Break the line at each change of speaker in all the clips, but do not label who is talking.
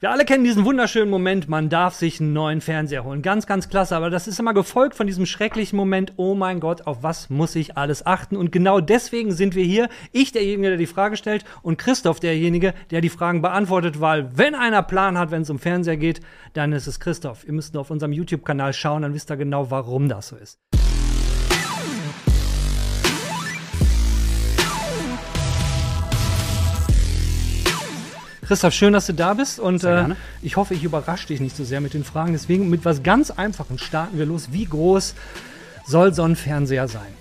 Wir alle kennen diesen wunderschönen Moment, man darf sich einen neuen Fernseher holen. Ganz, ganz klasse. Aber das ist immer gefolgt von diesem schrecklichen Moment, oh mein Gott, auf was muss ich alles achten? Und genau deswegen sind wir hier. Ich derjenige, der die Frage stellt und Christoph derjenige, der die Fragen beantwortet, weil wenn einer Plan hat, wenn es um Fernseher geht, dann ist es Christoph. Ihr müsst nur auf unserem YouTube-Kanal schauen, dann wisst ihr genau, warum das so ist. Christoph, schön, dass du da bist und äh, ich hoffe, ich überrasche dich nicht so sehr mit den Fragen. Deswegen mit was ganz Einfachen starten wir los. Wie groß soll so ein Fernseher sein?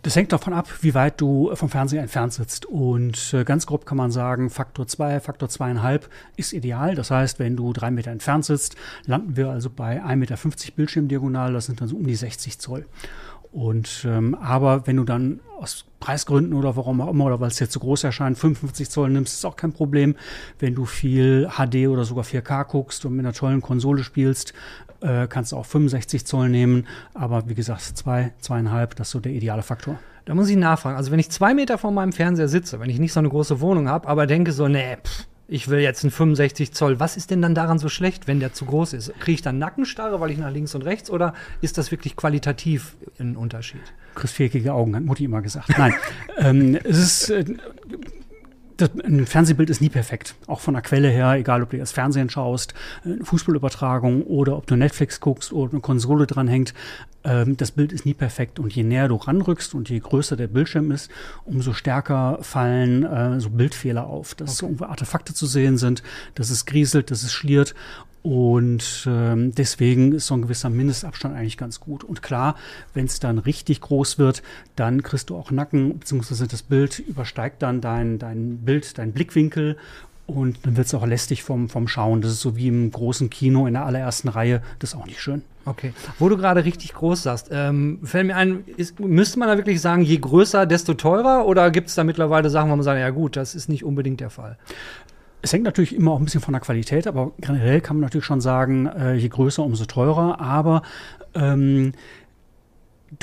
Das hängt davon ab, wie weit du vom Fernseher entfernt sitzt. Und äh, ganz grob kann man sagen, Faktor 2, Faktor 2,5 ist ideal. Das heißt, wenn du drei Meter entfernt sitzt, landen wir also bei 1,50 Meter Bildschirmdiagonal. Das sind dann so um die 60 Zoll. Und ähm, aber wenn du dann aus Preisgründen oder warum auch immer oder weil es dir zu groß erscheint, 55 Zoll nimmst, ist auch kein Problem. Wenn du viel HD oder sogar 4K guckst und mit einer tollen Konsole spielst, äh, kannst du auch 65 Zoll nehmen. Aber wie gesagt, zwei, zweieinhalb, das ist so der ideale Faktor.
Da muss ich nachfragen. Also wenn ich zwei Meter vor meinem Fernseher sitze, wenn ich nicht so eine große Wohnung habe, aber denke so, nee, pff, ich will jetzt einen 65 Zoll. Was ist denn dann daran so schlecht, wenn der zu groß ist? Kriege ich dann Nackenstarre, weil ich nach links und rechts oder ist das wirklich qualitativ ein Unterschied?
Chris viereckige Augen, hat Mutti immer gesagt. Nein, ähm, es ist äh, das, ein Fernsehbild ist nie perfekt. Auch von der Quelle her, egal ob du das Fernsehen schaust, eine Fußballübertragung oder ob du Netflix guckst oder eine Konsole dranhängt. Ähm, das Bild ist nie perfekt. Und je näher du ranrückst und je größer der Bildschirm ist, umso stärker fallen äh, so Bildfehler auf, dass okay. so Artefakte zu sehen sind, dass es grieselt, dass es schliert. Und ähm, deswegen ist so ein gewisser Mindestabstand eigentlich ganz gut. Und klar, wenn es dann richtig groß wird, dann kriegst du auch Nacken, beziehungsweise das Bild übersteigt dann dein, dein Bild, dein Blickwinkel. Und dann wird es auch lästig vom, vom Schauen. Das ist so wie im großen Kino in der allerersten Reihe. Das ist auch nicht schön.
Okay. Wo du gerade richtig groß sagst, ähm, fällt mir ein, ist, müsste man da wirklich sagen, je größer, desto teurer? Oder gibt es da mittlerweile Sachen, wo man sagt, ja gut, das ist nicht unbedingt der Fall?
Es hängt natürlich immer auch ein bisschen von der Qualität, aber generell kann man natürlich schon sagen, äh, je größer, umso teurer. Aber ähm,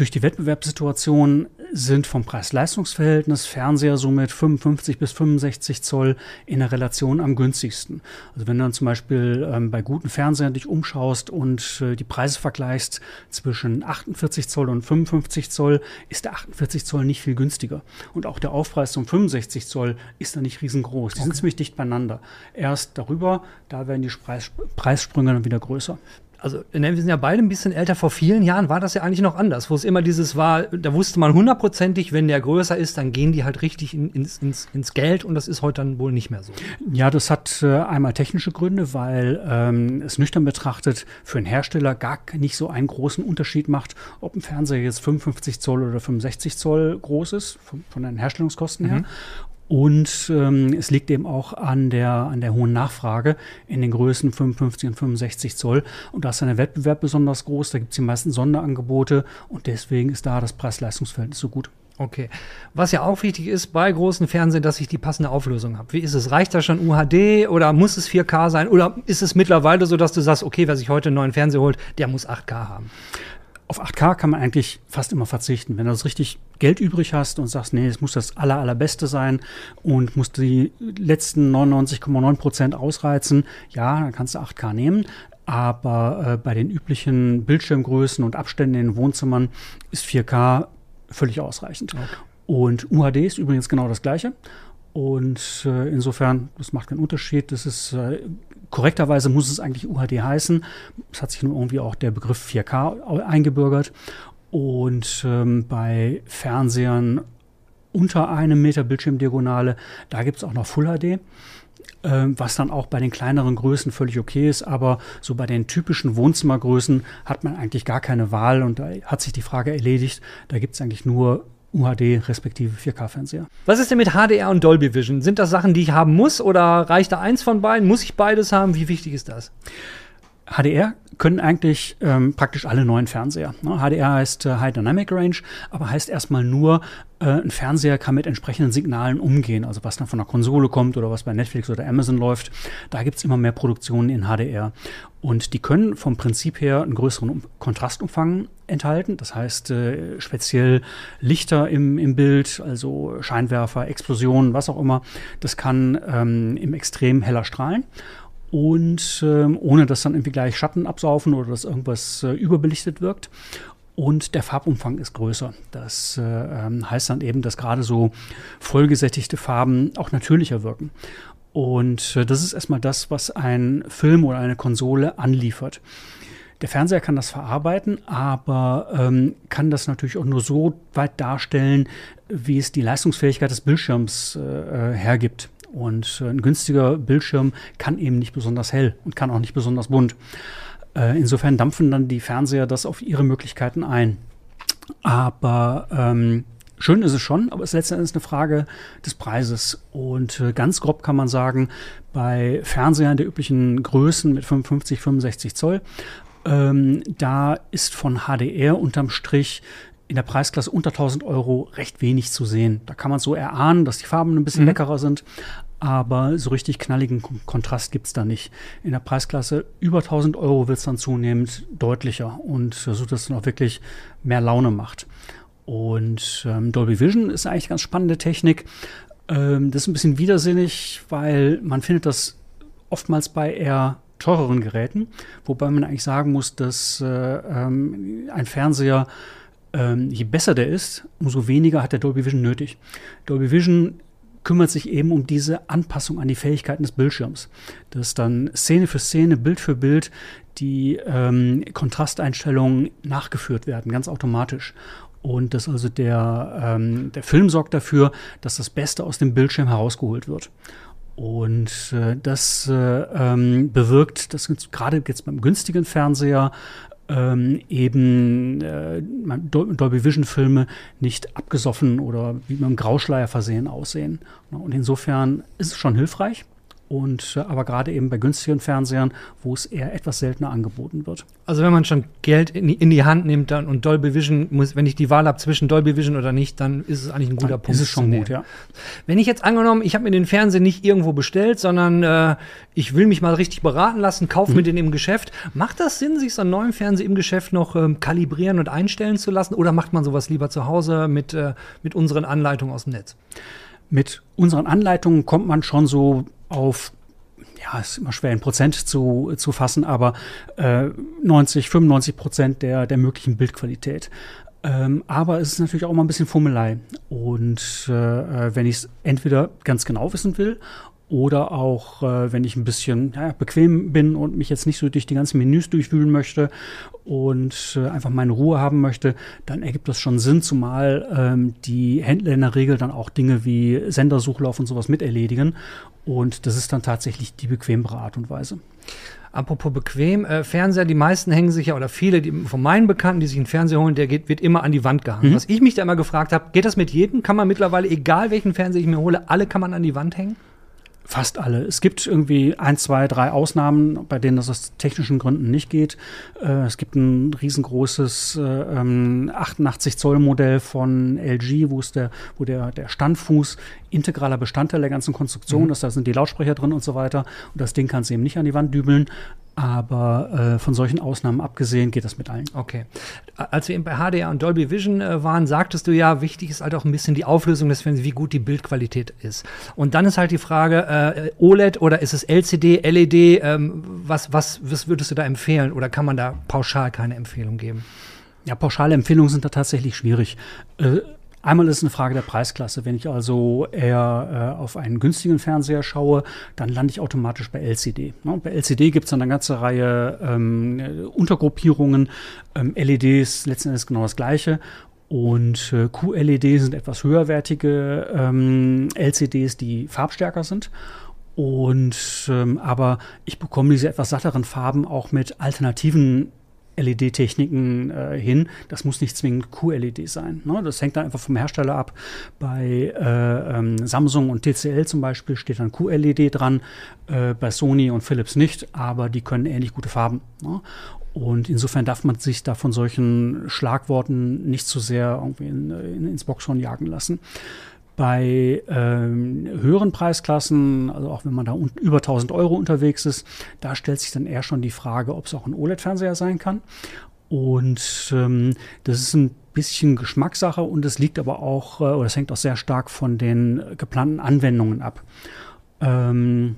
durch die Wettbewerbssituation sind vom Preis-Leistungs-Verhältnis Fernseher somit 55 bis 65 Zoll in der Relation am günstigsten. Also wenn du dann zum Beispiel ähm, bei guten Fernsehern dich umschaust und äh, die Preise vergleichst zwischen 48 Zoll und 55 Zoll, ist der 48 Zoll nicht viel günstiger. Und auch der Aufpreis zum 65 Zoll ist da nicht riesengroß. Die okay. sind ziemlich dicht beieinander. Erst darüber, da werden die Preis Preissprünge dann wieder größer
also ne, wir sind ja beide ein bisschen älter, vor vielen Jahren war das ja eigentlich noch anders, wo es immer dieses war, da wusste man hundertprozentig, wenn der größer ist, dann gehen die halt richtig in, ins, ins, ins Geld und das ist heute dann wohl nicht mehr so.
Ja, das hat äh, einmal technische Gründe, weil ähm, es nüchtern betrachtet für einen Hersteller gar nicht so einen großen Unterschied macht, ob ein Fernseher jetzt 55 Zoll oder 65 Zoll groß ist, von, von den Herstellungskosten her. Und ähm, es liegt eben auch an der, an der hohen Nachfrage in den Größen 55 und 65 Zoll. Und da ist dann der Wettbewerb besonders groß. Da gibt es die meisten Sonderangebote und deswegen ist da das Preis-Leistungs-Verhältnis so gut.
Okay. Was ja auch wichtig ist bei großen Fernsehen, dass ich die passende Auflösung habe. Wie ist es? Reicht da schon UHD oder muss es 4K sein? Oder ist es mittlerweile so, dass du sagst, okay, wer sich heute einen neuen Fernseher holt, der muss 8K haben?
Auf 8K kann man eigentlich fast immer verzichten. Wenn du das richtig Geld übrig hast und sagst, nee, es muss das aller, allerbeste sein und musst die letzten 99,9 Prozent ausreizen, ja, dann kannst du 8K nehmen. Aber äh, bei den üblichen Bildschirmgrößen und Abständen in den Wohnzimmern ist 4K völlig ausreichend. Okay. Und UHD ist übrigens genau das Gleiche. Und äh, insofern, das macht keinen Unterschied. Das ist äh, korrekterweise muss es eigentlich UHD heißen. Es hat sich nur irgendwie auch der Begriff 4K eingebürgert. Und ähm, bei Fernsehern unter einem Meter Bildschirmdiagonale, da gibt es auch noch Full HD ähm, was dann auch bei den kleineren Größen völlig okay ist. Aber so bei den typischen Wohnzimmergrößen hat man eigentlich gar keine Wahl und da hat sich die Frage erledigt. Da gibt es eigentlich nur UHD respektive 4K-Fernseher.
Was ist denn mit HDR und Dolby Vision? Sind das Sachen, die ich haben muss oder reicht da eins von beiden? Muss ich beides haben? Wie wichtig ist das?
HDR können eigentlich ähm, praktisch alle neuen Fernseher. Ne? HDR heißt äh, High Dynamic Range, aber heißt erstmal nur, äh, ein Fernseher kann mit entsprechenden Signalen umgehen, also was dann von der Konsole kommt oder was bei Netflix oder Amazon läuft. Da gibt es immer mehr Produktionen in HDR. Und die können vom Prinzip her einen größeren Kontrastumfang enthalten. Das heißt, äh, speziell Lichter im, im Bild, also Scheinwerfer, Explosionen, was auch immer. Das kann ähm, im Extrem heller strahlen und ähm, ohne dass dann irgendwie gleich Schatten absaufen oder dass irgendwas äh, überbelichtet wirkt. Und der Farbumfang ist größer. Das äh, ähm, heißt dann eben, dass gerade so vollgesättigte Farben auch natürlicher wirken. Und äh, das ist erstmal das, was ein Film oder eine Konsole anliefert. Der Fernseher kann das verarbeiten, aber ähm, kann das natürlich auch nur so weit darstellen, wie es die Leistungsfähigkeit des Bildschirms äh, äh hergibt. Und äh, ein günstiger Bildschirm kann eben nicht besonders hell und kann auch nicht besonders bunt. Äh, insofern dampfen dann die Fernseher das auf ihre Möglichkeiten ein. Aber ähm, schön ist es schon, aber es ist letztendlich eine Frage des Preises. Und äh, ganz grob kann man sagen, bei Fernsehern der üblichen Größen mit 55, 65 Zoll, ähm, da ist von HDR unterm Strich in der Preisklasse unter 1000 Euro recht wenig zu sehen. Da kann man so erahnen, dass die Farben ein bisschen mhm. leckerer sind, aber so richtig knalligen Kontrast gibt es da nicht. In der Preisklasse über 1000 Euro wird es dann zunehmend deutlicher und so, dass es dann auch wirklich mehr Laune macht. Und ähm, Dolby Vision ist eigentlich ganz spannende Technik. Ähm, das ist ein bisschen widersinnig, weil man findet das oftmals bei eher teureren Geräten, wobei man eigentlich sagen muss, dass äh, ähm, ein Fernseher ähm, je besser der ist, umso weniger hat der Dolby Vision nötig. Dolby Vision kümmert sich eben um diese Anpassung an die Fähigkeiten des Bildschirms. Dass dann Szene für Szene, Bild für Bild die ähm, Kontrasteinstellungen nachgeführt werden, ganz automatisch. Und dass also der, ähm, der Film sorgt dafür, dass das Beste aus dem Bildschirm herausgeholt wird. Und äh, das äh, ähm, bewirkt, dass gerade jetzt beim günstigen Fernseher ähm, eben äh, Dolby Vision Filme nicht abgesoffen oder wie mit einem Grauschleier versehen aussehen. Und insofern ist es schon hilfreich. Und äh, aber gerade eben bei günstigen Fernsehern, wo es eher etwas seltener angeboten wird.
Also wenn man schon Geld in die, in die Hand nimmt dann und Dolby Vision muss, wenn ich die Wahl habe zwischen Dolby Vision oder nicht, dann ist es eigentlich ein guter dann Punkt.
Ist es schon gut, ja.
Wenn ich jetzt angenommen, ich habe mir den Fernseher nicht irgendwo bestellt, sondern äh, ich will mich mal richtig beraten lassen, kaufe mhm. mir den im Geschäft, macht das Sinn, sich so einen neuen Fernseher im Geschäft noch ähm, kalibrieren und einstellen zu lassen? Oder macht man sowas lieber zu Hause mit, äh, mit unseren Anleitungen aus dem Netz?
Mit unseren Anleitungen kommt man schon so auf ja, ist immer schwer in Prozent zu, zu fassen, aber äh, 90, 95 Prozent der, der möglichen Bildqualität. Ähm, aber es ist natürlich auch immer ein bisschen Fummelei. Und äh, äh wenn ich es entweder ganz genau wissen will oder auch, äh, wenn ich ein bisschen ja, bequem bin und mich jetzt nicht so durch die ganzen Menüs durchwühlen möchte und äh, einfach meine Ruhe haben möchte, dann ergibt das schon Sinn, zumal ähm, die Händler in der Regel dann auch Dinge wie Sendersuchlauf und sowas mit erledigen. Und das ist dann tatsächlich die bequemere Art und Weise.
Apropos bequem, äh, Fernseher, die meisten hängen sich ja, oder viele die, von meinen Bekannten, die sich einen Fernseher holen, der geht, wird immer an die Wand gehangen. Mhm. Was ich mich da immer gefragt habe, geht das mit jedem? Kann man mittlerweile, egal welchen Fernseher ich mir hole, alle kann man an die Wand hängen?
Fast alle. Es gibt irgendwie ein, zwei, drei Ausnahmen, bei denen das aus technischen Gründen nicht geht. Äh, es gibt ein riesengroßes äh, 88 ähm, Zoll Modell von LG, wo es der, wo der, der Standfuß integraler Bestandteil der ganzen Konstruktion mhm. ist. Da sind die Lautsprecher drin und so weiter. Und das Ding kannst du eben nicht an die Wand dübeln. Aber äh, von solchen Ausnahmen abgesehen geht das mit allen.
Okay. Als wir eben bei HDR und Dolby Vision äh, waren, sagtest du ja, wichtig ist halt auch ein bisschen die Auflösung des Fernsehens, wie gut die Bildqualität ist. Und dann ist halt die Frage, äh, OLED oder ist es LCD, LED? Ähm, was, was, was würdest du da empfehlen? Oder kann man da pauschal keine Empfehlung geben?
Ja, pauschale Empfehlungen sind da tatsächlich schwierig. Äh, Einmal ist es eine Frage der Preisklasse. Wenn ich also eher äh, auf einen günstigen Fernseher schaue, dann lande ich automatisch bei LCD. Ne? Bei LCD gibt es dann eine ganze Reihe ähm, Untergruppierungen. Ähm, LEDs letzten Endes genau das Gleiche. Und äh, QLED sind etwas höherwertige ähm, LCDs, die farbstärker sind. Und ähm, aber ich bekomme diese etwas satteren Farben auch mit alternativen LED-Techniken äh, hin. Das muss nicht zwingend QLED sein. Ne? Das hängt dann einfach vom Hersteller ab. Bei äh, ähm, Samsung und TCL zum Beispiel steht dann QLED dran, äh, bei Sony und Philips nicht, aber die können ähnlich gute Farben. Ne? Und insofern darf man sich da von solchen Schlagworten nicht zu sehr irgendwie in, in, ins Boxhorn jagen lassen. Bei ähm, höheren Preisklassen, also auch wenn man da über 1000 Euro unterwegs ist, da stellt sich dann eher schon die Frage, ob es auch ein OLED-Fernseher sein kann. Und ähm, das ist ein bisschen Geschmackssache und es liegt aber auch, äh, oder es hängt auch sehr stark von den geplanten Anwendungen ab. Ähm,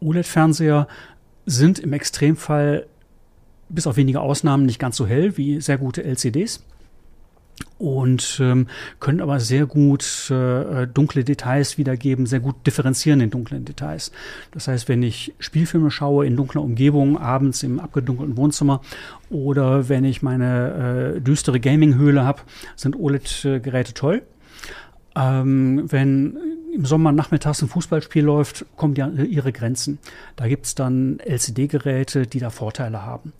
OLED-Fernseher sind im Extremfall bis auf wenige Ausnahmen nicht ganz so hell wie sehr gute LCDs und ähm, können aber sehr gut äh, dunkle Details wiedergeben, sehr gut differenzieren in dunklen Details. Das heißt, wenn ich Spielfilme schaue in dunkler Umgebung, abends im abgedunkelten Wohnzimmer oder wenn ich meine äh, düstere Gaming-Höhle habe, sind OLED-Geräte toll. Ähm, wenn im Sommer nachmittags ein Fußballspiel läuft, kommen ja ihre Grenzen. Da gibt es dann LCD-Geräte, die da Vorteile haben.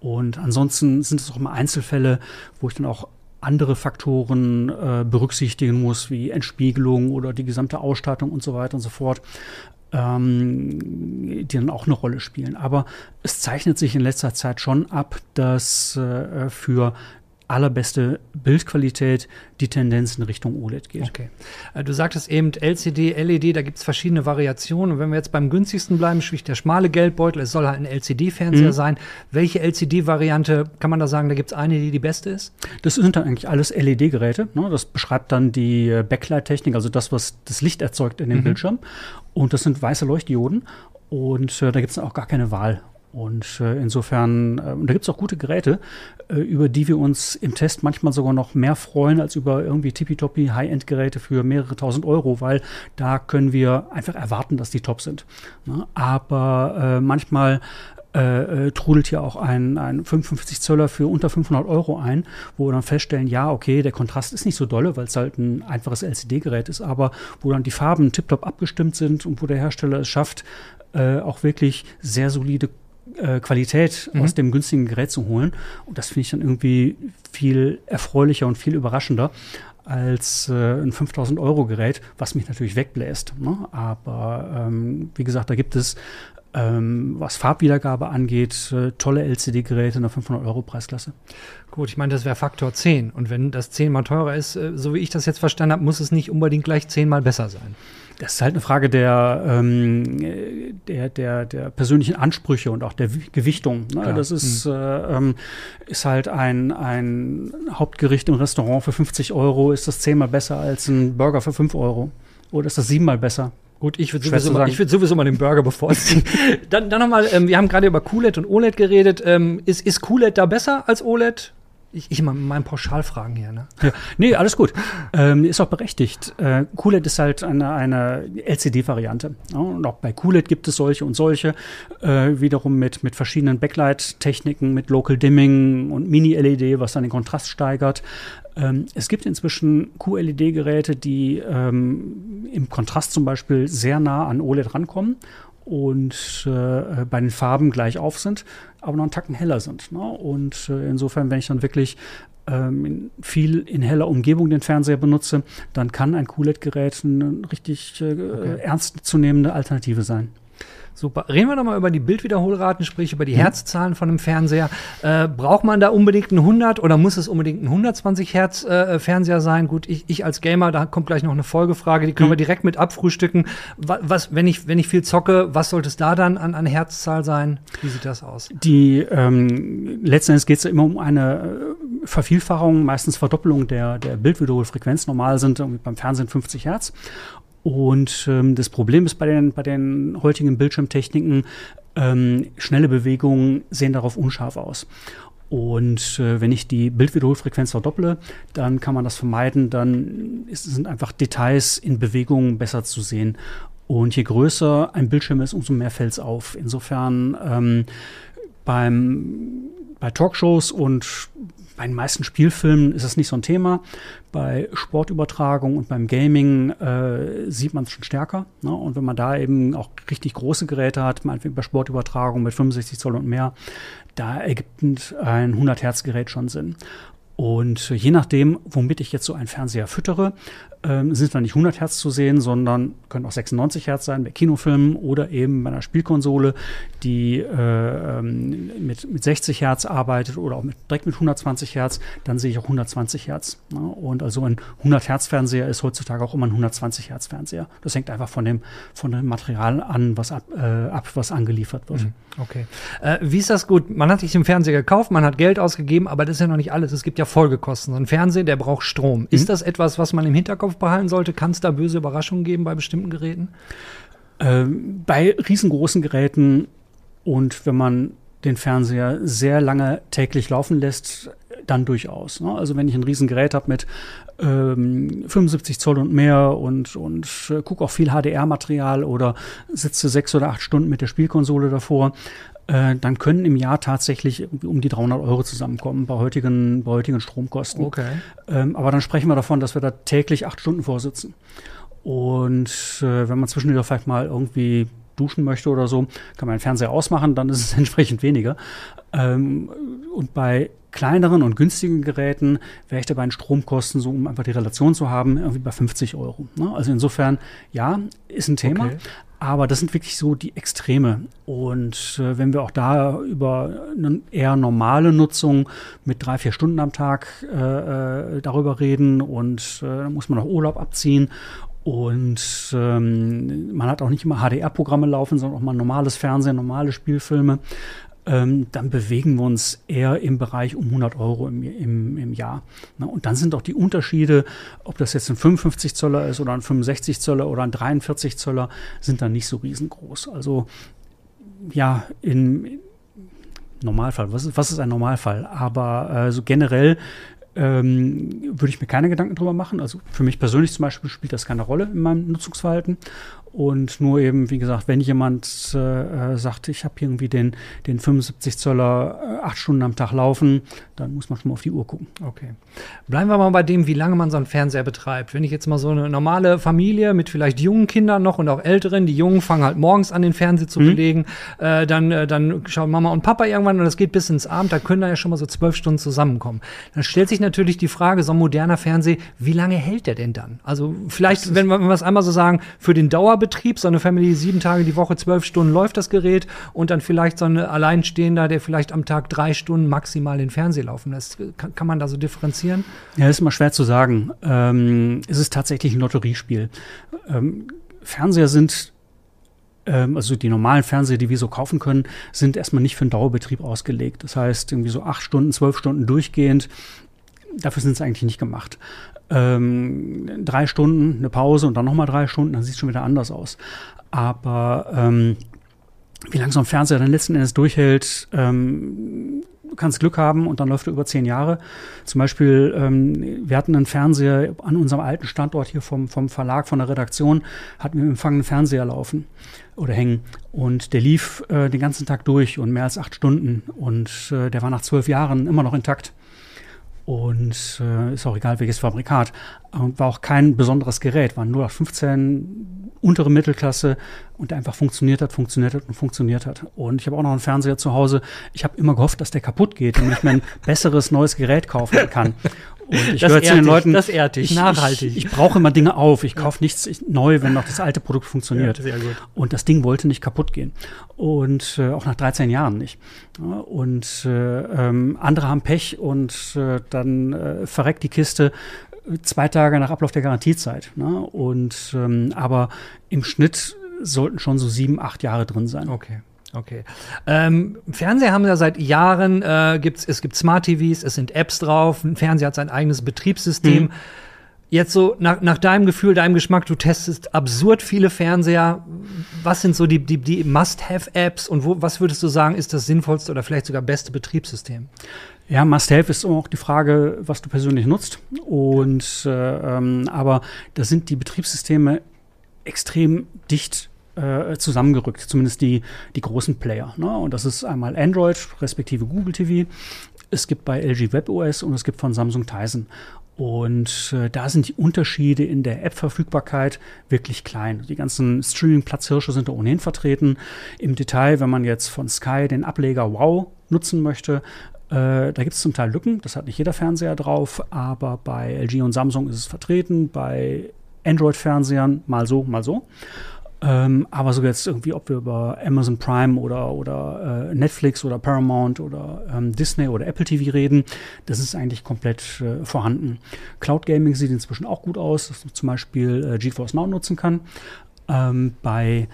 Und ansonsten sind es auch immer Einzelfälle, wo ich dann auch andere Faktoren äh, berücksichtigen muss, wie Entspiegelung oder die gesamte Ausstattung und so weiter und so fort, ähm, die dann auch eine Rolle spielen. Aber es zeichnet sich in letzter Zeit schon ab, dass äh, für allerbeste Bildqualität die Tendenz in Richtung OLED geht.
Okay. Äh, du sagtest eben LCD, LED, da gibt es verschiedene Variationen. Und wenn wir jetzt beim günstigsten bleiben, sprich der schmale Geldbeutel, es soll halt ein LCD-Fernseher mhm. sein. Welche LCD-Variante kann man da sagen, da gibt es eine, die die beste ist?
Das sind dann eigentlich alles LED-Geräte. Ne? Das beschreibt dann die äh, Backlight-Technik, also das, was das Licht erzeugt in dem mhm. Bildschirm. Und das sind weiße Leuchtdioden. Und äh, da gibt es auch gar keine Wahl. Und äh, insofern, äh, da gibt es auch gute Geräte, äh, über die wir uns im Test manchmal sogar noch mehr freuen als über irgendwie tippitoppi High-End-Geräte für mehrere tausend Euro, weil da können wir einfach erwarten, dass die top sind. Ne? Aber äh, manchmal äh, äh, trudelt hier auch ein, ein 55 Zöller für unter 500 Euro ein, wo wir dann feststellen, ja, okay, der Kontrast ist nicht so dolle, weil es halt ein einfaches LCD-Gerät ist, aber wo dann die Farben tiptop abgestimmt sind und wo der Hersteller es schafft, auch wirklich sehr solide äh, Qualität mhm. aus dem günstigen Gerät zu holen. Und das finde ich dann irgendwie viel erfreulicher und viel überraschender als äh, ein 5000 Euro Gerät, was mich natürlich wegbläst. Ne? Aber ähm, wie gesagt, da gibt es, ähm, was Farbwiedergabe angeht, äh, tolle LCD-Geräte in der 500 Euro Preisklasse.
Gut, ich meine, das wäre Faktor 10. Und wenn das zehnmal teurer ist, äh, so wie ich das jetzt verstanden habe, muss es nicht unbedingt gleich zehnmal besser sein.
Das ist halt eine Frage der, ähm, der, der, der persönlichen Ansprüche und auch der Gewichtung. Ne? Das ist, mhm. äh, ähm, ist halt ein, ein Hauptgericht im Restaurant für 50 Euro. Ist das zehnmal besser als ein Burger für 5 Euro? Oder ist das siebenmal besser?
Gut, ich würde sowieso, mal, würd sowieso mal den Burger bevorziehen. dann, dann nochmal, ähm, wir haben gerade über QLED und OLED geredet. Ähm, ist, ist QLED da besser als OLED? Ich, ich mal meinen Pauschalfragen hier, ne?
Ja, nee, alles gut. Ähm, ist auch berechtigt. Äh, QLED ist halt eine, eine LCD-Variante. Ja? Und auch bei QLED gibt es solche und solche. Äh, wiederum mit, mit verschiedenen Backlight-Techniken, mit Local Dimming und Mini-LED, was dann den Kontrast steigert. Ähm, es gibt inzwischen QLED-Geräte, die ähm, im Kontrast zum Beispiel sehr nah an OLED rankommen und äh, bei den Farben gleich auf sind, aber noch einen Tacken heller sind. Ne? Und äh, insofern, wenn ich dann wirklich ähm, viel in heller Umgebung den Fernseher benutze, dann kann ein QLED-Gerät eine richtig äh, okay. ernstzunehmende Alternative sein.
Super. Reden wir doch mal über die Bildwiederholraten, sprich über die mhm. Herzzahlen von einem Fernseher. Äh, braucht man da unbedingt einen 100 oder muss es unbedingt ein 120 Hertz äh, Fernseher sein? Gut, ich, ich als Gamer, da kommt gleich noch eine Folgefrage, die können mhm. wir direkt mit abfrühstücken. Was, was, wenn ich, wenn ich viel zocke, was sollte es da dann an, an Herzzahl sein? Wie sieht das aus?
Die, ähm, letzten Endes geht es immer um eine äh, Vervielfachung, meistens Verdoppelung der, der Bildwiederholfrequenz. Normal sind beim Fernsehen 50 Hertz. Und ähm, das Problem ist bei den, bei den heutigen Bildschirmtechniken, ähm, schnelle Bewegungen sehen darauf unscharf aus. Und äh, wenn ich die Bildwiederholfrequenz verdopple, dann kann man das vermeiden. Dann ist, sind einfach Details in Bewegungen besser zu sehen. Und je größer ein Bildschirm ist, umso mehr fällt es auf. Insofern ähm, Beim, bei Talkshows und bei den meisten Spielfilmen ist das nicht so ein Thema. Bei Sportübertragung und beim Gaming äh, sieht man es schon stärker. Ne? Und wenn man da eben auch richtig große Geräte hat, meinetwegen bei Sportübertragung mit 65 Zoll und mehr, da ergibt ein 100 Hertz Gerät schon Sinn. Und je nachdem, womit ich jetzt so einen Fernseher füttere, ähm, sind dann nicht 100 Hertz zu sehen, sondern können auch 96 Hertz sein bei Kinofilmen oder eben bei einer Spielkonsole, die äh, ähm, mit, mit 60 Hertz arbeitet oder auch mit, direkt mit 120 Hertz, dann sehe ich auch 120 Hertz. Ne? Und also ein 100 Hertz Fernseher ist heutzutage auch immer ein 120 Hertz Fernseher. Das hängt einfach von dem, von dem Material an, was ab, äh, ab was angeliefert wird. Mhm.
Okay. Äh, wie ist das gut? Man hat sich den Fernseher gekauft, man hat Geld ausgegeben, aber das ist ja noch nicht alles. Es gibt ja Folgekosten. So ein Fernseher, der braucht Strom. Mhm. Ist das etwas, was man im Hinterkopf behalten sollte? Kann es da böse Überraschungen geben bei bestimmten Geräten?
Ähm, bei riesengroßen Geräten und wenn man den Fernseher sehr lange täglich laufen lässt, dann durchaus. Ne? Also wenn ich ein Riesengerät habe mit ähm, 75 Zoll und mehr und, und äh, gucke auch viel HDR-Material oder sitze sechs oder acht Stunden mit der Spielkonsole davor, äh, dann können im Jahr tatsächlich um die 300 Euro zusammenkommen bei heutigen, bei heutigen Stromkosten.
Okay.
Ähm, aber dann sprechen wir davon, dass wir da täglich acht Stunden vorsitzen. Und äh, wenn man zwischendurch vielleicht mal irgendwie duschen möchte oder so, kann man den Fernseher ausmachen, dann ist es entsprechend weniger. Ähm, und bei kleineren und günstigen Geräten wäre ich dabei in Stromkosten, so um einfach die Relation zu haben, irgendwie bei 50 Euro. Ne? Also insofern, ja, ist ein Thema. Okay. Aber das sind wirklich so die Extreme. Und äh, wenn wir auch da über eine eher normale Nutzung mit drei, vier Stunden am Tag äh, äh darüber reden und äh, muss man auch Urlaub abziehen und ähm, man hat auch nicht immer HDR-Programme laufen, sondern auch mal normales Fernsehen, normale Spielfilme. Ähm, dann bewegen wir uns eher im Bereich um 100 Euro im, im, im Jahr. Na, und dann sind auch die Unterschiede, ob das jetzt ein 55 Zöller ist oder ein 65 Zöller oder ein 43 Zöller, sind dann nicht so riesengroß. Also ja, in, Normalfall. Was ist, was ist ein Normalfall? Aber äh, so generell ähm, würde ich mir keine Gedanken drüber machen. Also für mich persönlich zum Beispiel spielt das keine Rolle in meinem Nutzungsverhalten. Und nur eben, wie gesagt, wenn jemand äh, äh sagt, ich habe irgendwie den, den 75 Zöller äh, acht Stunden am Tag laufen, dann muss man schon mal auf die Uhr gucken.
Okay. Bleiben wir mal bei dem, wie lange man so einen Fernseher betreibt. Wenn ich jetzt mal so eine normale Familie mit vielleicht jungen Kindern noch und auch älteren, die Jungen fangen halt morgens an, den Fernseher zu mhm. belegen, äh, dann, äh, dann schauen Mama und Papa irgendwann und das geht bis ins Abend, da können da ja schon mal so zwölf Stunden zusammenkommen. Dann stellt sich natürlich die Frage, so ein moderner Fernseher, wie lange hält der denn dann? Also vielleicht, wenn wir, wenn wir es einmal so sagen, für den Dauerbetrieb Betrieb, so eine Family sieben Tage die Woche, zwölf Stunden läuft das Gerät und dann vielleicht so ein Alleinstehender, der vielleicht am Tag drei Stunden maximal den Fernseher laufen lässt. Kann, kann man da so differenzieren?
Ja, ist immer schwer zu sagen. Ähm, es ist tatsächlich ein Lotteriespiel. Ähm, Fernseher sind ähm, also die normalen Fernseher, die wir so kaufen können, sind erstmal nicht für einen Dauerbetrieb ausgelegt. Das heißt, irgendwie so acht Stunden, zwölf Stunden durchgehend, dafür sind sie eigentlich nicht gemacht ähm, drei Stunden eine Pause und dann nochmal drei Stunden, dann sieht es schon wieder anders aus. Aber ähm, wie lange so ein Fernseher dann letzten Endes durchhält, ähm, kannst Glück haben und dann läuft er über zehn Jahre. Zum Beispiel, ähm, wir hatten einen Fernseher an unserem alten Standort hier vom, vom Verlag, von der Redaktion, hatten wir im Empfang einen Fernseher laufen oder hängen. Und der lief äh, den ganzen Tag durch und mehr als acht Stunden. Und äh, der war nach zwölf Jahren immer noch intakt und äh, ist auch egal welches Fabrikat. Und war auch kein besonderes Gerät, war nur 15 untere Mittelklasse und einfach funktioniert hat, funktioniert hat und funktioniert hat. Und ich habe auch noch einen Fernseher zu Hause. Ich habe immer gehofft, dass der kaputt geht, damit ich mir ein besseres neues Gerät kaufen kann. Und ich höre zu den Leuten,
das ehrt dich,
nachhaltig. Ich, ich, brauche immer Dinge auf. Ich kaufe nichts neu, wenn noch das alte Produkt funktioniert.
Ja,
und das Ding wollte nicht kaputt gehen. Und äh, auch nach 13 Jahren nicht. und äh, ähm, andere haben Pech und äh, dann äh, verreckt die Kiste zwei Tage nach Ablauf der Garantiezeit. Ne? Und ähm, aber im Schnitt sollten schon so sieben, acht Jahre drin sein.
Okay. Okay. Ähm, Fernseher haben ja seit Jahren, äh, gibt's, es gibt Smart TVs, es sind Apps drauf, ein Fernseher hat sein eigenes Betriebssystem. Mhm. Jetzt so nach, nach deinem Gefühl, deinem Geschmack, du testest absurd viele Fernseher. Was sind so die, die, die Must-Have-Apps und wo, was würdest du sagen, ist das sinnvollste oder vielleicht sogar beste Betriebssystem?
Ja, Must-Have ist auch die Frage, was du persönlich nutzt. Und äh, ähm, aber da sind die Betriebssysteme extrem dicht äh, zusammengerückt, zumindest die, die großen Player. Ne? Und das ist einmal Android, respektive Google TV. Es gibt bei LG WebOS und es gibt von Samsung Tizen. Und äh, da sind die Unterschiede in der App-Verfügbarkeit wirklich klein. Die ganzen Streaming-Platzhirsche sind da ohnehin vertreten. Im Detail, wenn man jetzt von Sky den Ableger Wow nutzen möchte, äh, da gibt es zum Teil Lücken. Das hat nicht jeder Fernseher drauf, aber bei LG und Samsung ist es vertreten. Bei Android-Fernsehern mal so, mal so. Ähm, aber so jetzt irgendwie, ob wir über Amazon Prime oder, oder äh, Netflix oder Paramount oder ähm, Disney oder Apple TV reden, das ist eigentlich komplett äh, vorhanden. Cloud Gaming sieht inzwischen auch gut aus, dass man zum Beispiel äh, GeForce Now nutzen kann. Ähm, bei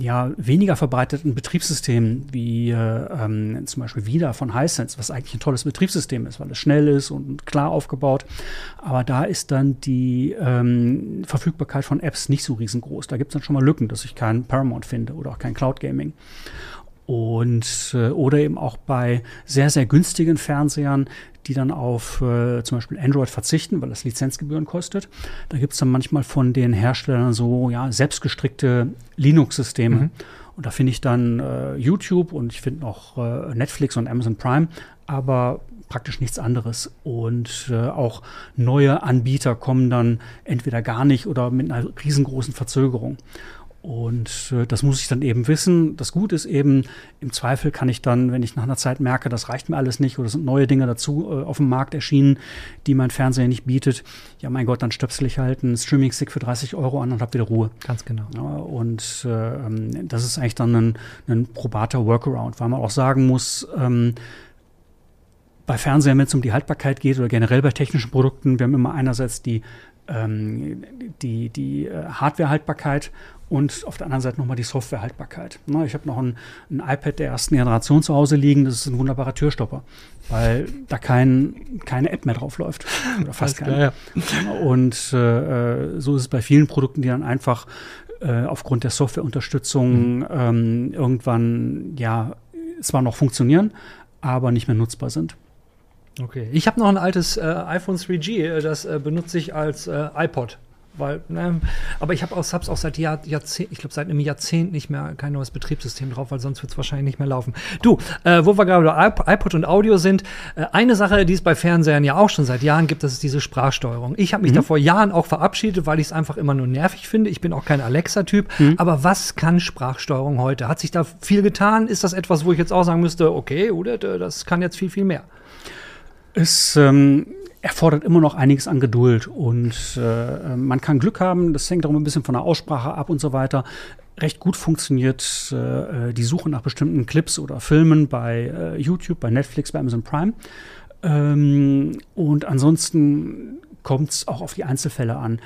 ja, weniger verbreiteten Betriebssystemen wie äh, ähm, zum Beispiel wieder von Hisense, was eigentlich ein tolles Betriebssystem ist, weil es schnell ist und klar aufgebaut. Aber da ist dann die ähm, Verfügbarkeit von Apps nicht so riesengroß. Da gibt es dann schon mal Lücken, dass ich keinen Paramount finde oder auch kein Cloud Gaming. Und äh, oder eben auch bei sehr, sehr günstigen Fernsehern, die dann auf äh, zum Beispiel Android verzichten, weil das Lizenzgebühren kostet. Da gibt es dann manchmal von den Herstellern so ja, selbstgestrickte Linux-Systeme. Mhm. Und da finde ich dann äh, YouTube und ich finde noch äh, Netflix und Amazon Prime, aber praktisch nichts anderes. Und äh, auch neue Anbieter kommen dann entweder gar nicht oder mit einer riesengroßen Verzögerung. Und äh, das muss ich dann eben wissen. Das Gute ist eben, im Zweifel kann ich dann, wenn ich nach einer Zeit merke, das reicht mir alles nicht oder es sind neue Dinge dazu äh, auf dem Markt erschienen, die mein Fernseher nicht bietet, ja mein Gott, dann stöpsel ich halt einen Streaming-Stick für 30 Euro an und habe wieder Ruhe.
Ganz genau.
Ja, und äh, das ist eigentlich dann ein, ein probater Workaround, weil man auch sagen muss, ähm, bei Fernsehern, wenn es um die Haltbarkeit geht oder generell bei technischen Produkten, wir haben immer einerseits die ähm, die, die äh, Hardware-Haltbarkeit und auf der anderen Seite nochmal die Softwarehaltbarkeit. Na, ich habe noch ein, ein, iPad der ersten Generation zu Hause liegen, das ist ein wunderbarer Türstopper, weil da kein, keine App mehr drauf läuft. Oder fast keine. Ja. Und äh, so ist es bei vielen Produkten, die dann einfach äh, aufgrund der Softwareunterstützung mhm. ähm, irgendwann ja zwar noch funktionieren, aber nicht mehr nutzbar sind.
Okay. Ich habe noch ein altes äh, iPhone 3G, äh, das äh, benutze ich als äh, iPod weil, ne, aber ich habe auch, hab's auch seit Jahr, Jahrzehnt, ich glaube seit einem Jahrzehnt nicht mehr kein neues Betriebssystem drauf, weil sonst wird es wahrscheinlich nicht mehr laufen. Du, äh, wo wir gerade bei iPod und Audio sind, äh, eine Sache, die es bei Fernsehern ja auch schon seit Jahren gibt, das ist diese Sprachsteuerung. Ich habe mich mhm. da vor Jahren auch verabschiedet, weil ich es einfach immer nur nervig finde. Ich bin auch kein Alexa-Typ. Mhm. Aber was kann Sprachsteuerung heute? Hat sich da viel getan? Ist das etwas, wo ich jetzt auch sagen müsste, okay, oder das kann jetzt viel, viel mehr?
Es ähm, erfordert immer noch einiges an Geduld und äh, man kann Glück haben, das hängt auch ein bisschen von der Aussprache ab und so weiter. Recht gut funktioniert äh, die Suche nach bestimmten Clips oder Filmen bei äh, YouTube, bei Netflix, bei Amazon Prime. Ähm, und ansonsten kommt es auch auf die Einzelfälle an.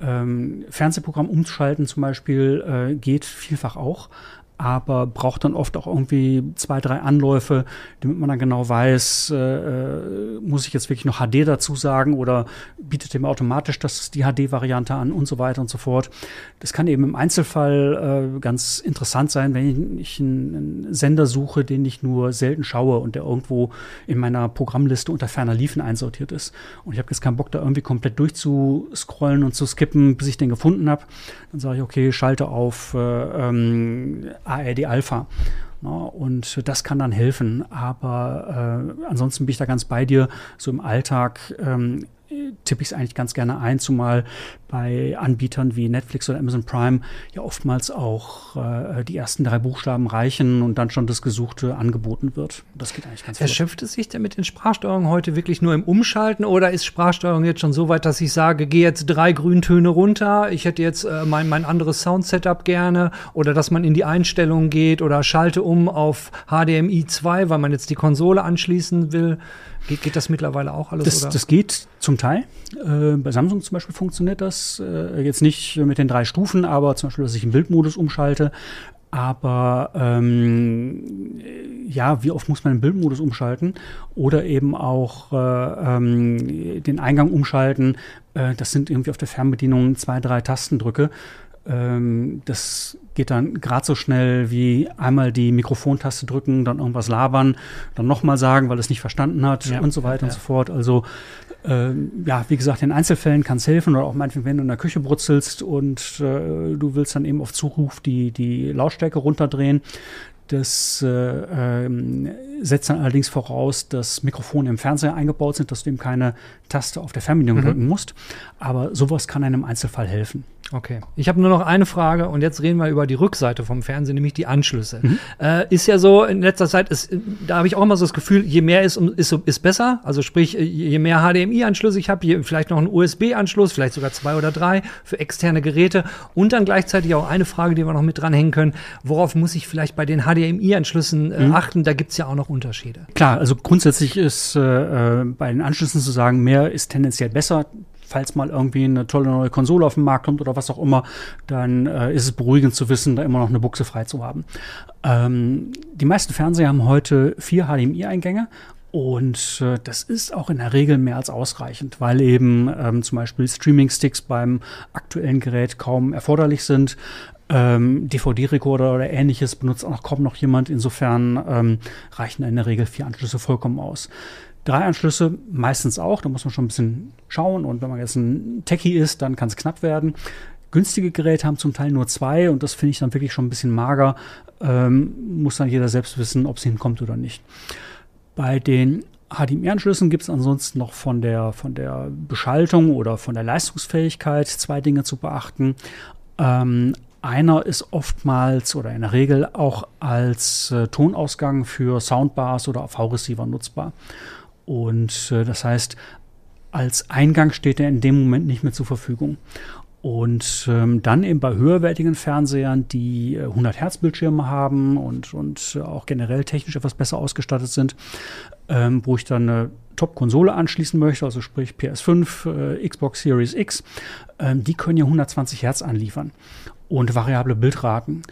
Ähm, Fernsehprogramm umschalten zum Beispiel äh, geht vielfach auch, aber braucht dann oft auch irgendwie zwei, drei Anläufe, damit man dann genau weiß, äh, äh muss ich jetzt wirklich noch HD dazu sagen oder bietet dem automatisch das die HD-Variante an und so weiter und so fort. Das kann eben im Einzelfall äh, ganz interessant sein, wenn ich einen Sender suche, den ich nur selten schaue und der irgendwo in meiner Programmliste unter ferner Liefen einsortiert ist. Und ich habe jetzt keinen Bock, da irgendwie komplett durchzuscrollen und zu skippen, bis ich den gefunden habe. Dann sage ich, okay, schalte auf äh, ähm, ARD Alpha. Ja, und das kann dann helfen. Aber äh, ansonsten bin ich da ganz bei dir. So im Alltag ähm, tippe ich es eigentlich ganz gerne ein, zumal bei Anbietern wie Netflix oder Amazon Prime ja oftmals auch äh, die ersten drei Buchstaben reichen und dann schon das Gesuchte angeboten wird. Das geht eigentlich ganz
Erschöpft es sich denn mit den Sprachsteuerungen heute wirklich nur im Umschalten oder ist Sprachsteuerung jetzt schon so weit, dass ich sage, gehe jetzt drei Grüntöne runter, ich hätte jetzt äh, mein, mein anderes Sound-Setup gerne oder dass man in die Einstellungen geht oder schalte um auf HDMI 2, weil man jetzt die Konsole anschließen will. Geht, geht das mittlerweile auch alles?
Das, das geht zum Teil. Äh, bei Samsung zum Beispiel funktioniert das äh, jetzt nicht mit den drei Stufen, aber zum Beispiel, dass ich im Bildmodus umschalte. Aber ähm, ja, wie oft muss man den Bildmodus umschalten? Oder eben auch äh, ähm, den Eingang umschalten. Äh, das sind irgendwie auf der Fernbedienung zwei, drei Tastendrücke. Ähm, das geht dann gerade so schnell wie einmal die Mikrofontaste drücken, dann irgendwas labern, dann nochmal sagen, weil es nicht verstanden hat ja. und so weiter ja. und so fort. Also äh, ja, wie gesagt, in Einzelfällen kann es helfen oder auch manchmal, wenn du in der Küche brutzelst und äh, du willst dann eben auf Zuruf die, die Lautstärke runterdrehen. Das äh, ähm, setzt dann allerdings voraus, dass Mikrofone im Fernseher eingebaut sind, dass du eben keine Taste auf der Fernbedienung mhm. drücken musst. Aber sowas kann einem im Einzelfall helfen.
Okay. Ich habe nur noch eine Frage und jetzt reden wir über die Rückseite vom Fernsehen, nämlich die Anschlüsse. Mhm. Äh, ist ja so, in letzter Zeit, ist, da habe ich auch immer so das Gefühl, je mehr ist, ist, ist besser. Also sprich, je mehr HDMI-Anschlüsse ich habe, vielleicht noch einen USB-Anschluss, vielleicht sogar zwei oder drei für externe Geräte. Und dann gleichzeitig auch eine Frage, die wir noch mit dranhängen können. Worauf muss ich vielleicht bei den HDMI-Anschlüssen äh, mhm. achten? Da gibt es ja auch noch Unterschiede.
Klar, also grundsätzlich ist äh, äh, bei den Anschlüssen zu sagen, mehr ist tendenziell besser falls mal irgendwie eine tolle neue Konsole auf den Markt kommt oder was auch immer, dann äh, ist es beruhigend zu wissen, da immer noch eine Buchse frei zu haben. Ähm, die meisten Fernseher haben heute vier HDMI-Eingänge und äh, das ist auch in der Regel mehr als ausreichend, weil eben ähm, zum Beispiel Streaming-Sticks beim aktuellen Gerät kaum erforderlich sind. Ähm, DVD-Rekorder oder ähnliches benutzt auch kaum noch jemand. Insofern ähm, reichen in der Regel vier Anschlüsse vollkommen aus. Drei Anschlüsse meistens auch, da muss man schon ein bisschen schauen. Und wenn man jetzt ein Techie ist, dann kann es knapp werden. Günstige Geräte haben zum Teil nur zwei und das finde ich dann wirklich schon ein bisschen mager. Ähm, muss dann jeder selbst wissen, ob es hinkommt oder nicht. Bei den HDMI-Anschlüssen gibt es ansonsten noch von der, von der Beschaltung oder von der Leistungsfähigkeit zwei Dinge zu beachten. Ähm, einer ist oftmals oder in der Regel auch als äh, Tonausgang für Soundbars oder AV-Receiver nutzbar. Und äh, das heißt, als Eingang steht er in dem Moment nicht mehr zur Verfügung. Und ähm, dann eben bei höherwertigen Fernsehern, die äh, 100 Hertz Bildschirme haben und, und äh, auch generell technisch etwas besser ausgestattet sind, ähm, wo ich dann eine Top-Konsole anschließen möchte, also sprich PS5, äh, Xbox Series X, ähm, die können ja 120 Hertz anliefern und variable Bildraten.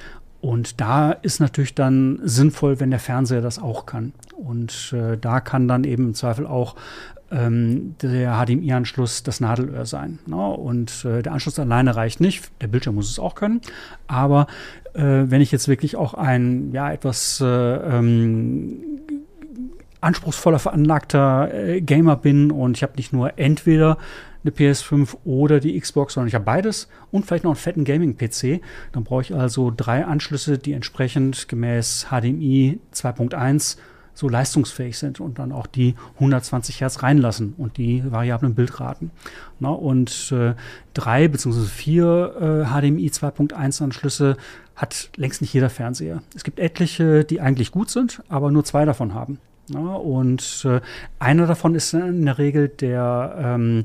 Und da ist natürlich dann sinnvoll, wenn der Fernseher das auch kann. Und äh, da kann dann eben im Zweifel auch ähm, der HDMI-Anschluss das Nadelöhr sein. Ne? Und äh, der Anschluss alleine reicht nicht. Der Bildschirm muss es auch können. Aber äh, wenn ich jetzt wirklich auch ein ja etwas äh, ähm, anspruchsvoller veranlagter äh, Gamer bin und ich habe nicht nur entweder eine PS5 oder die Xbox, sondern ich habe beides und vielleicht noch einen fetten Gaming-PC. Dann brauche ich also drei Anschlüsse, die entsprechend gemäß HDMI 2.1 so leistungsfähig sind und dann auch die 120 Hertz reinlassen und die variablen Bildraten. Na, und äh, drei beziehungsweise vier äh, HDMI 2.1 Anschlüsse hat längst nicht jeder Fernseher. Es gibt etliche, die eigentlich gut sind, aber nur zwei davon haben. Na, und äh, einer davon ist in der Regel der ähm,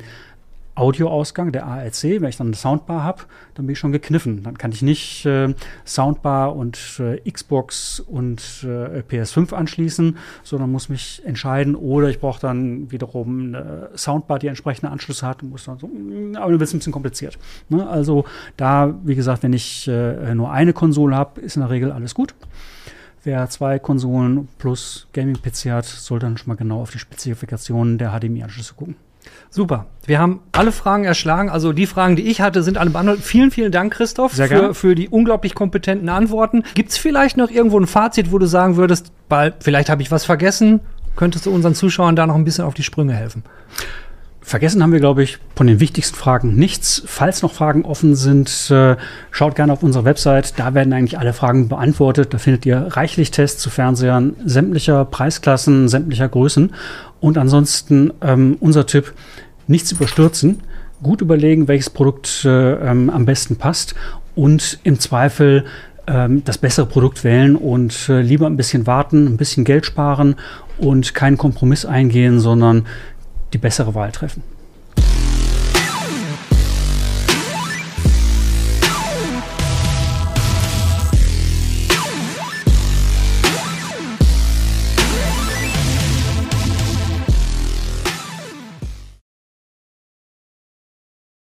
Audioausgang, der ARC, wenn ich dann eine Soundbar habe, dann bin ich schon gekniffen. Dann kann ich nicht äh, Soundbar und äh, Xbox und äh, PS5 anschließen, sondern muss mich entscheiden. Oder ich brauche dann wiederum eine Soundbar, die entsprechende Anschlüsse hat. Muss dann so, mm, aber dann wird es ein bisschen kompliziert. Ne? Also da, wie gesagt, wenn ich äh, nur eine Konsole habe, ist in der Regel alles gut. Wer zwei Konsolen plus Gaming-PC hat, soll dann schon mal genau auf die Spezifikationen der HDMI-Anschlüsse gucken.
Super. Wir haben alle Fragen erschlagen. Also die Fragen, die ich hatte, sind alle beantwortet. Vielen, vielen Dank, Christoph, für, für die unglaublich kompetenten Antworten. Gibt es vielleicht noch irgendwo ein Fazit, wo du sagen würdest, weil vielleicht habe ich was vergessen? Könntest du unseren Zuschauern da noch ein bisschen auf die Sprünge helfen?
Vergessen haben wir, glaube ich, von den wichtigsten Fragen nichts. Falls noch Fragen offen sind, äh, schaut gerne auf unsere Website. Da werden eigentlich alle Fragen beantwortet. Da findet ihr reichlich Tests zu Fernsehern sämtlicher Preisklassen, sämtlicher Größen. Und ansonsten ähm, unser Tipp, nichts überstürzen, gut überlegen, welches Produkt äh, ähm, am besten passt und im Zweifel ähm, das bessere Produkt wählen und äh, lieber ein bisschen warten, ein bisschen Geld sparen und keinen Kompromiss eingehen, sondern die bessere Wahl treffen.